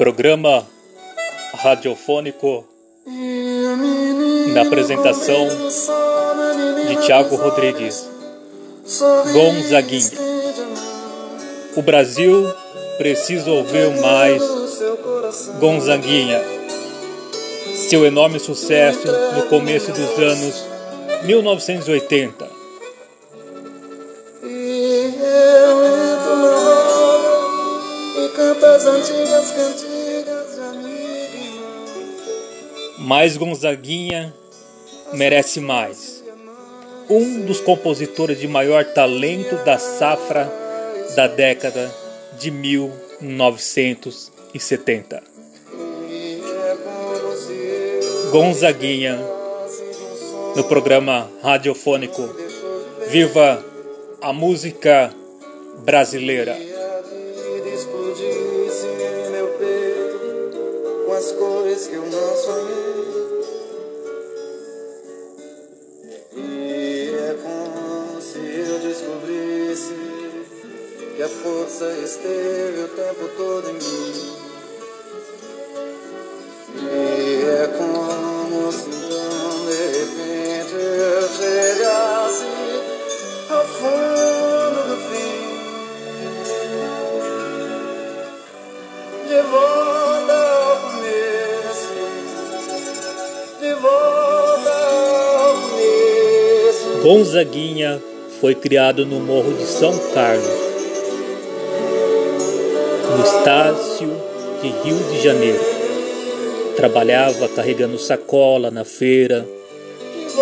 Programa radiofônico na apresentação de Tiago Rodrigues. Gonzaguinha. O Brasil precisa ouvir mais Gonzaguinha. Seu enorme sucesso no começo dos anos 1980. E eu entro e canto as antigas cantigas Mas Gonzaguinha merece mais. Um dos compositores de maior talento da safra da década de 1970. E é como se eu Gonzaguinha no programa radiofônico Viva a Música Brasileira. As cores que eu não sonhei. E é como se eu descobrisse que a força esteve o tempo todo em mim. Gonzaguinha foi criado no Morro de São Carlos, no Estácio de Rio de Janeiro. Trabalhava carregando sacola na feira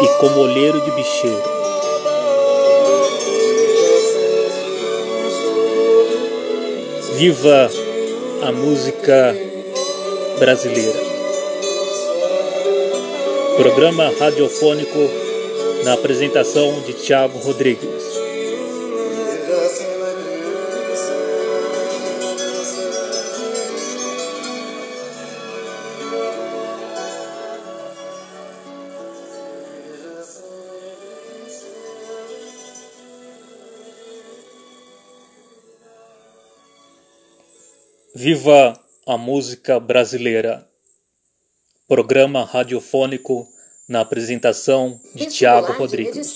e como olheiro de bicheiro. Viva a música brasileira. Programa radiofônico na apresentação de Tiago Rodrigues. Viva a música brasileira. Programa radiofônico na apresentação de Tiago Vestibular Rodrigues.